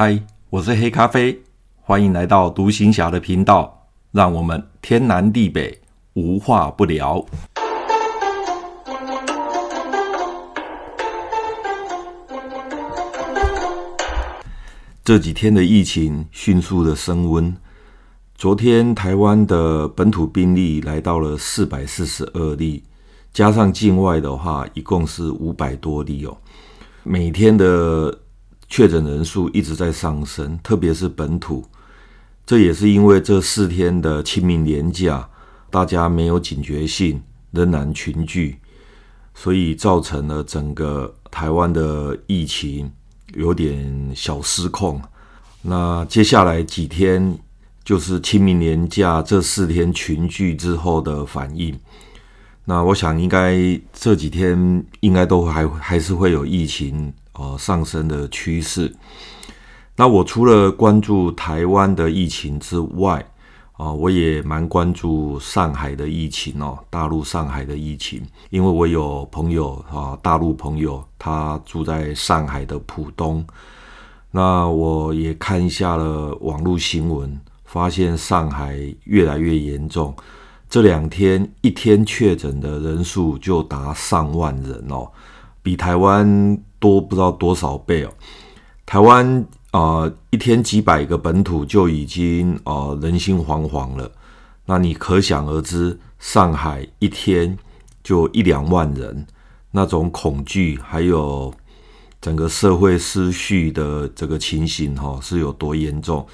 嗨，我是黑咖啡，欢迎来到独行侠的频道，让我们天南地北无话不聊。这几天的疫情迅速的升温，昨天台湾的本土病例来到了四百四十二例，加上境外的话，一共是五百多例哦。每天的确诊人数一直在上升，特别是本土，这也是因为这四天的清明连假，大家没有警觉性，仍然群聚，所以造成了整个台湾的疫情有点小失控。那接下来几天就是清明连假这四天群聚之后的反应。那我想应该这几天应该都还还是会有疫情。呃，上升的趋势。那我除了关注台湾的疫情之外，啊、我也蛮关注上海的疫情哦，大陆上海的疫情，因为我有朋友啊、大陆朋友，他住在上海的浦东。那我也看一下了网络新闻，发现上海越来越严重，这两天一天确诊的人数就达上万人哦。比台湾多不知道多少倍哦！台湾啊、一天几百个本土就已经啊、人心惶惶了。那你可想而知，上海一天就一两万人，那种恐惧还有整个社会失序的这个情形哈、哦，是有多严重？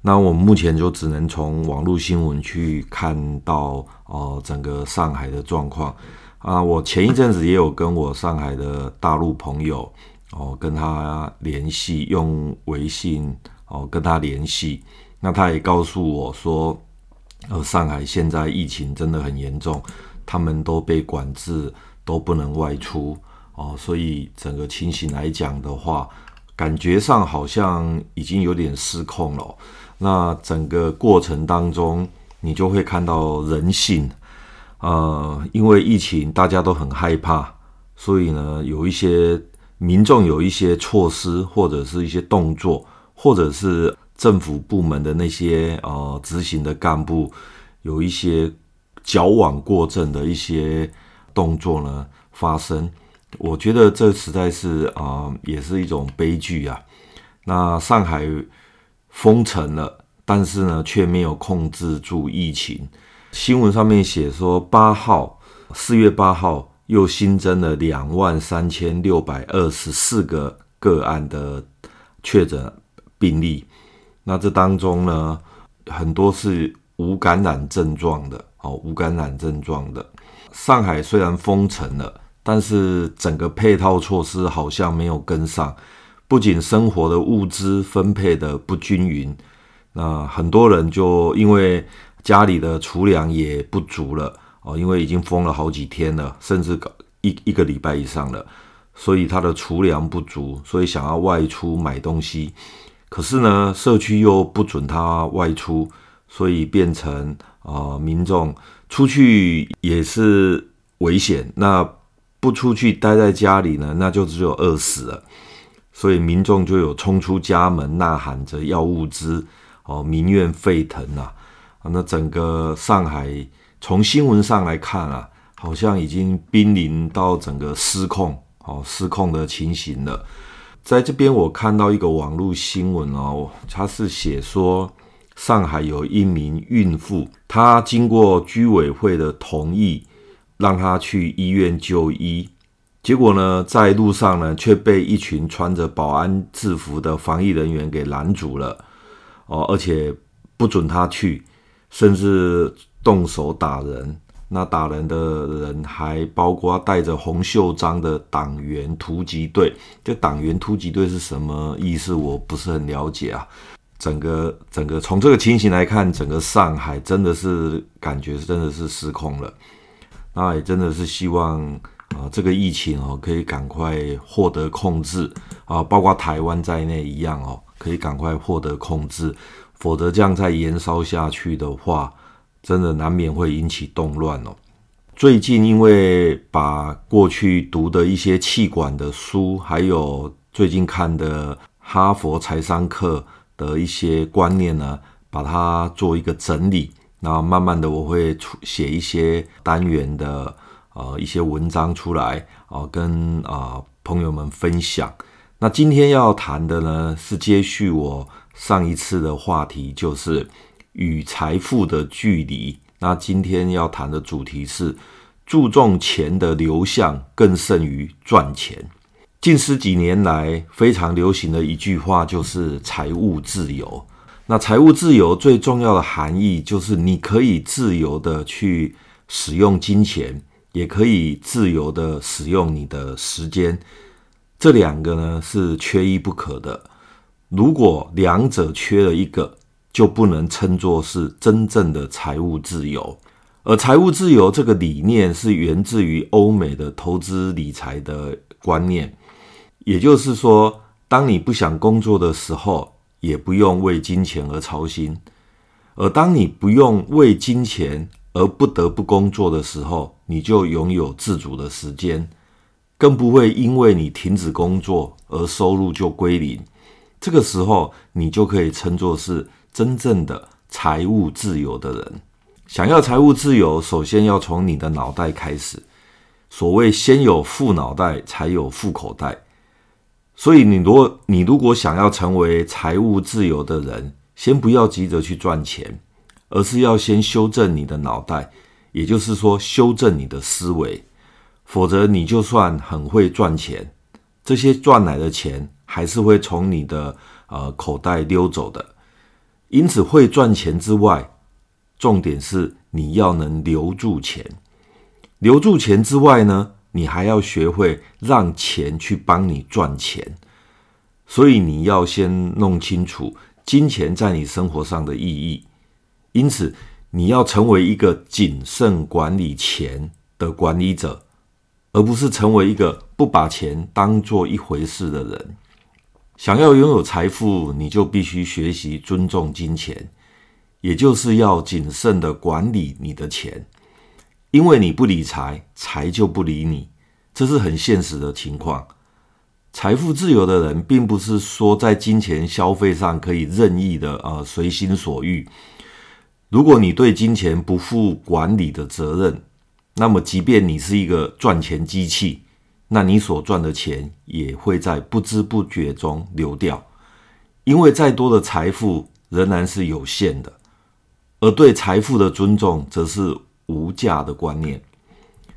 那我们目前就只能从网络新闻去看到哦、整个上海的状况。啊，我前一阵子也有跟我上海的大陆朋友哦，跟他联系，用微信哦跟他联系。那他也告诉我说，呃，上海现在疫情真的很严重，他们都被管制，都不能外出哦。所以整个情形来讲的话，感觉上好像已经有点失控了。那整个过程当中，你就会看到人性。呃，因为疫情，大家都很害怕，所以呢，有一些民众有一些措施，或者是一些动作，或者是政府部门的那些呃执行的干部，有一些矫枉过正的一些动作呢发生。我觉得这实在是啊、也是一种悲剧啊。那上海封城了，但是呢，却没有控制住疫情。新闻上面写说，八号，四月八号又新增了两万三千六百二十四个个案的确诊病例。那这当中呢，很多是无感染症状的，哦，无感染症状的。上海虽然封城了，但是整个配套措施好像没有跟上，不仅生活的物资分配的不均匀，那很多人就因为。家里的储粮也不足了哦，因为已经封了好几天了，甚至搞一一个礼拜以上了，所以他的储粮不足，所以想要外出买东西，可是呢，社区又不准他外出，所以变成啊、呃，民众出去也是危险，那不出去待在家里呢，那就只有饿死了，所以民众就有冲出家门呐喊着要物资哦，民怨沸腾啊。啊，那整个上海从新闻上来看啊，好像已经濒临到整个失控，哦，失控的情形了。在这边，我看到一个网络新闻哦，它是写说，上海有一名孕妇，她经过居委会的同意，让她去医院就医，结果呢，在路上呢，却被一群穿着保安制服的防疫人员给拦住了，哦，而且不准她去。甚至动手打人，那打人的人还包括带着红袖章的党员突击队。这党员突击队是什么意思？我不是很了解啊。整个整个从这个情形来看，整个上海真的是感觉真的是失控了。那也真的是希望啊，这个疫情哦可以赶快获得控制啊，包括台湾在内一样哦，可以赶快获得控制。否则这样再延烧下去的话，真的难免会引起动乱哦。最近因为把过去读的一些企管的书，还有最近看的哈佛财商课的一些观念呢，把它做一个整理。那慢慢的，我会出写一些单元的呃一些文章出来啊、跟啊、呃、朋友们分享。那今天要谈的呢，是接续我上一次的话题，就是与财富的距离。那今天要谈的主题是注重钱的流向更胜于赚钱。近十几年来非常流行的一句话就是财务自由。那财务自由最重要的含义就是你可以自由的去使用金钱，也可以自由的使用你的时间。这两个呢是缺一不可的，如果两者缺了一个，就不能称作是真正的财务自由。而财务自由这个理念是源自于欧美的投资理财的观念，也就是说，当你不想工作的时候，也不用为金钱而操心；而当你不用为金钱而不得不工作的时候，你就拥有自主的时间。更不会因为你停止工作而收入就归零，这个时候你就可以称作是真正的财务自由的人。想要财务自由，首先要从你的脑袋开始。所谓先有富脑袋，才有富口袋。所以你如果你如果想要成为财务自由的人，先不要急着去赚钱，而是要先修正你的脑袋，也就是说修正你的思维。否则，你就算很会赚钱，这些赚来的钱还是会从你的呃口袋溜走的。因此，会赚钱之外，重点是你要能留住钱。留住钱之外呢，你还要学会让钱去帮你赚钱。所以，你要先弄清楚金钱在你生活上的意义。因此，你要成为一个谨慎管理钱的管理者。而不是成为一个不把钱当做一回事的人。想要拥有财富，你就必须学习尊重金钱，也就是要谨慎的管理你的钱。因为你不理财，财就不理你，这是很现实的情况。财富自由的人，并不是说在金钱消费上可以任意的呃随心所欲。如果你对金钱不负管理的责任，那么，即便你是一个赚钱机器，那你所赚的钱也会在不知不觉中流掉。因为再多的财富仍然是有限的，而对财富的尊重则是无价的观念。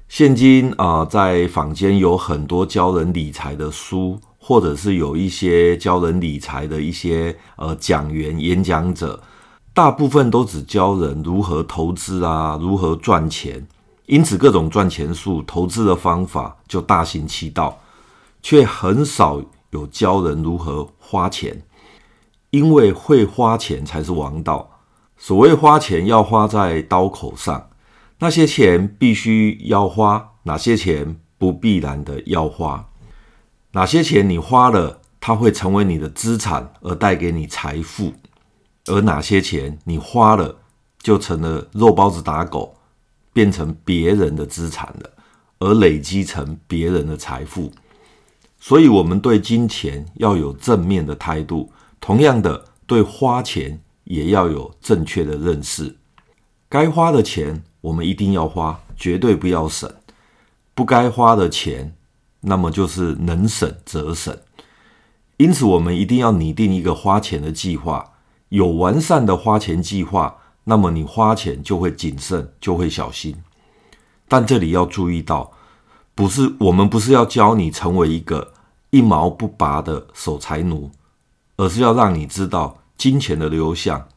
现今啊、在坊间有很多教人理财的书，或者是有一些教人理财的一些呃讲员、演讲者，大部分都只教人如何投资啊，如何赚钱。因此，各种赚钱术、投资的方法就大行其道，却很少有教人如何花钱。因为会花钱才是王道。所谓花钱要花在刀口上，那些钱必须要花，哪些钱不必然的要花？哪些钱你花了，它会成为你的资产而带给你财富？而哪些钱你花了，就成了肉包子打狗？变成别人的资产了，而累积成别人的财富。所以，我们对金钱要有正面的态度。同样的，对花钱也要有正确的认识。该花的钱，我们一定要花，绝对不要省。不该花的钱，那么就是能省则省。因此，我们一定要拟定一个花钱的计划，有完善的花钱计划。那么你花钱就会谨慎，就会小心。但这里要注意到，不是我们不是要教你成为一个一毛不拔的守财奴，而是要让你知道金钱的流向。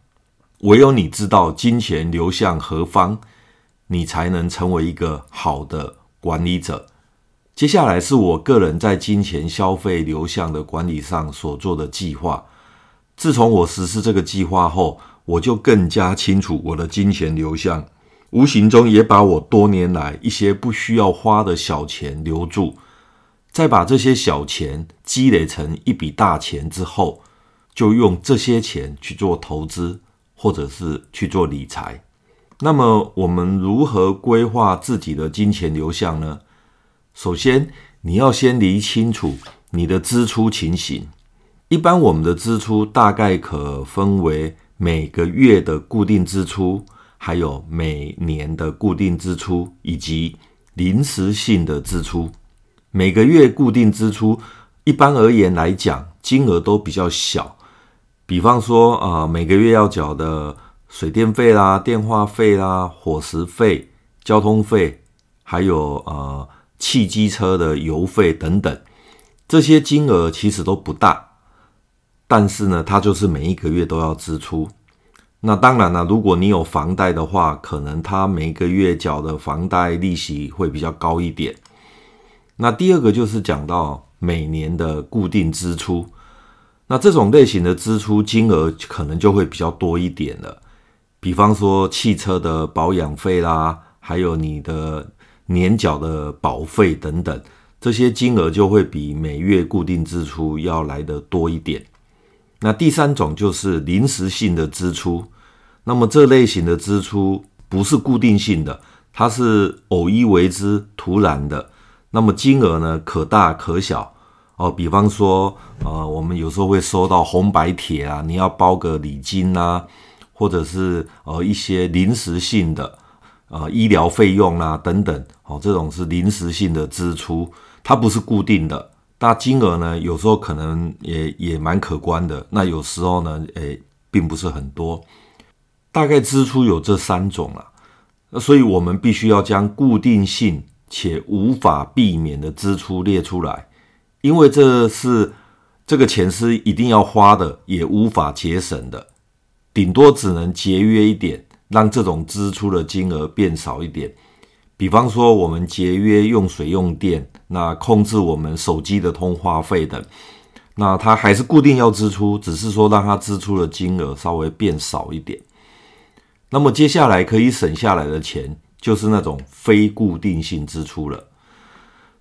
唯有你知道金钱流向何方，你才能成为一个好的管理者。接下来是我个人在金钱消费流向的管理上所做的计划。自从我实施这个计划后，我就更加清楚我的金钱流向，无形中也把我多年来一些不需要花的小钱留住，再把这些小钱积累成一笔大钱之后，就用这些钱去做投资，或者是去做理财。那么，我们如何规划自己的金钱流向呢？首先，你要先理清楚你的支出情形，一般我们的支出大概可分为每个月的固定支出，还有每年的固定支出，以及临时性的支出。每个月固定支出，一般而言来讲，金额都比较小。比方说，呃，每个月要缴的水电费啦、电话费啦、伙食费、交通费，还有呃汽机车的油费等等，这些金额其实都不大。但是呢，它就是每一个月都要支出。那当然了，如果你有房贷的话，可能它每个月缴的房贷利息会比较高一点。那第二个就是讲到每年的固定支出，那这种类型的支出金额可能就会比较多一点了。比方说汽车的保养费啦，还有你的年缴的保费等等，这些金额就会比每月固定支出要来得多一点。那第三种就是临时性的支出，那么这类型的支出不是固定性的，它是偶一为之、突然的。那么金额呢，可大可小哦。比方说，呃，我们有时候会收到红白帖啊，你要包个礼金啊，或者是呃一些临时性的呃医疗费用啊等等，哦，这种是临时性的支出，它不是固定的。大金额呢，有时候可能也也蛮可观的。那有时候呢，诶，并不是很多。大概支出有这三种了。所以我们必须要将固定性且无法避免的支出列出来，因为这是这个钱是一定要花的，也无法节省的，顶多只能节约一点，让这种支出的金额变少一点。比方说，我们节约用水用电，那控制我们手机的通话费等，那它还是固定要支出，只是说让它支出的金额稍微变少一点。那么接下来可以省下来的钱，就是那种非固定性支出了。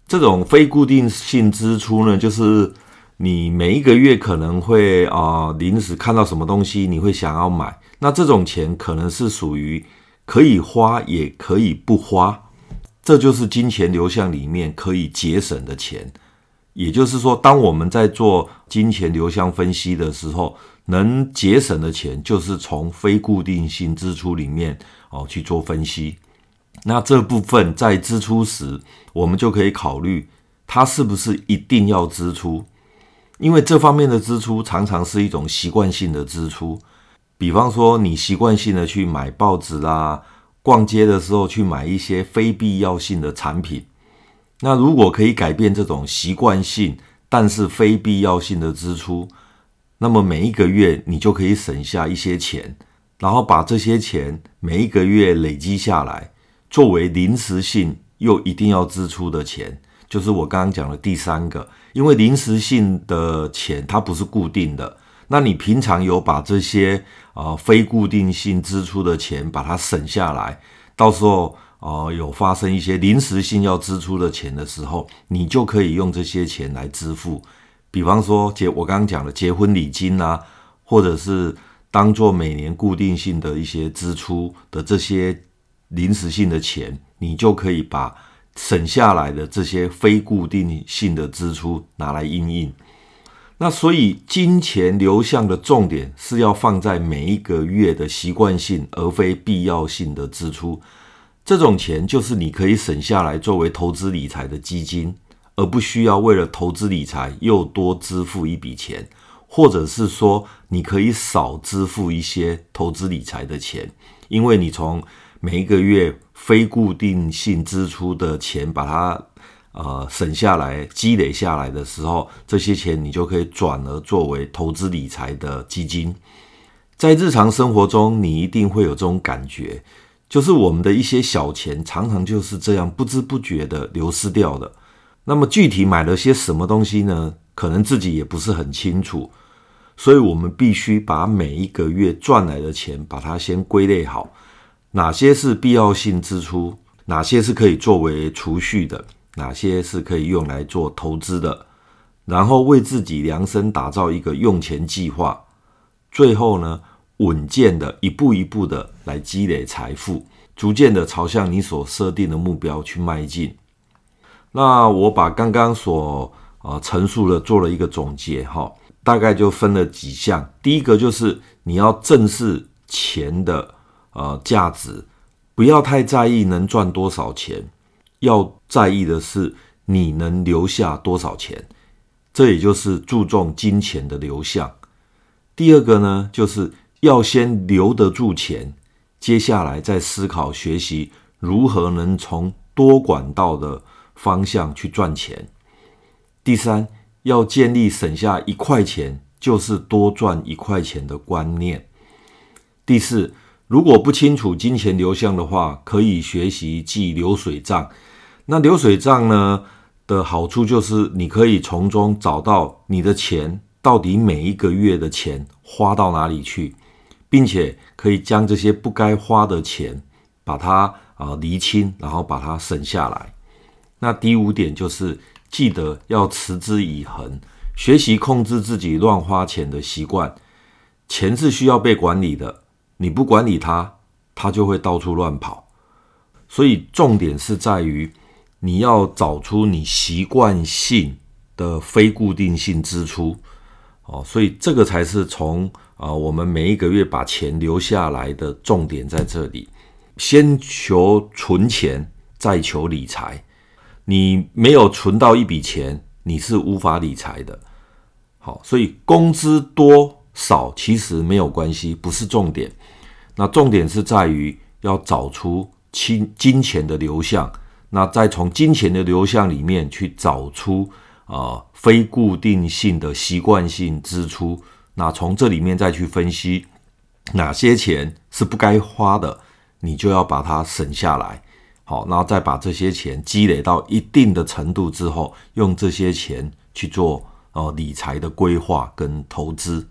这种非固定性支出呢，就是你每一个月可能会啊临时看到什么东西，你会想要买，那这种钱可能是属于可以花也可以不花。这就是金钱流向里面可以节省的钱，也就是说，当我们在做金钱流向分析的时候，能节省的钱就是从非固定性支出里面哦去做分析。那这部分在支出时，我们就可以考虑它是不是一定要支出，因为这方面的支出常常是一种习惯性的支出，比方说你习惯性的去买报纸啦。逛街的时候去买一些非必要性的产品，那如果可以改变这种习惯性但是非必要性的支出，那么每一个月你就可以省下一些钱，然后把这些钱每一个月累积下来，作为临时性又一定要支出的钱，就是我刚刚讲的第三个，因为临时性的钱它不是固定的。那你平常有把这些、呃、非固定性支出的钱把它省下来，到时候、呃、有发生一些临时性要支出的钱的时候，你就可以用这些钱来支付。比方说结我刚刚讲的结婚礼金啊，或者是当做每年固定性的一些支出的这些临时性的钱，你就可以把省下来的这些非固定性的支出拿来应应。那所以，金钱流向的重点是要放在每一个月的习惯性，而非必要性的支出。这种钱就是你可以省下来作为投资理财的基金，而不需要为了投资理财又多支付一笔钱，或者是说你可以少支付一些投资理财的钱，因为你从每一个月非固定性支出的钱把它。呃，省下来、积累下来的时候，这些钱你就可以转而作为投资理财的基金。在日常生活中，你一定会有这种感觉，就是我们的一些小钱常常就是这样不知不觉的流失掉的。那么具体买了些什么东西呢？可能自己也不是很清楚，所以我们必须把每一个月赚来的钱，把它先归类好，哪些是必要性支出，哪些是可以作为储蓄的。哪些是可以用来做投资的，然后为自己量身打造一个用钱计划，最后呢，稳健的一步一步的来积累财富，逐渐的朝向你所设定的目标去迈进。那我把刚刚所呃陈述的做了一个总结哈，大概就分了几项。第一个就是你要正视钱的呃价值，不要太在意能赚多少钱，要在意的是你能留下多少钱。这也就是注重金钱的流向。第二个呢，就是要先留得住钱，接下来再思考学习如何能从多管道的方向去赚钱。第三，要建立省下一块钱就是多赚一块钱的观念。第四，如果不清楚金钱流向的话，可以学习记流水账。那流水账呢的好处就是，你可以从中找到你的钱到底每一个月的钱花到哪里去，并且可以将这些不该花的钱把它啊厘清，然后把它省下来。那第五点就是。记得要持之以恒，学习控制自己乱花钱的习惯。钱是需要被管理的，你不管理它，它就会到处乱跑。所以重点是在于你要找出你习惯性的非固定性支出。哦，所以这个才是从啊，我们每一个月把钱留下来的重点在这里。先求存钱，再求理财。你没有存到一笔钱，你是无法理财的。好，所以工资多少其实没有关系，不是重点。那重点是在于要找出金金钱的流向，那再从金钱的流向里面去找出啊、呃、非固定性的习惯性支出。那从这里面再去分析哪些钱是不该花的，你就要把它省下来。好，然后再把这些钱积累到一定的程度之后，用这些钱去做呃理财的规划跟投资。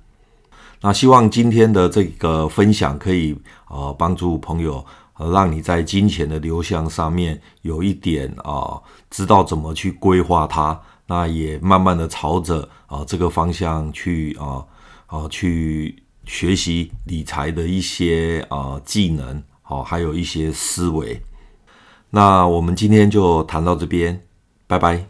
那希望今天的这个分享可以呃帮助朋友，呃，让你在金钱的流向上面有一点啊，知道怎么去规划它。那也慢慢的朝着啊，这个方向去啊啊，去学习理财的一些啊，技能，好，还有一些思维。那我们今天就谈到这边，拜拜。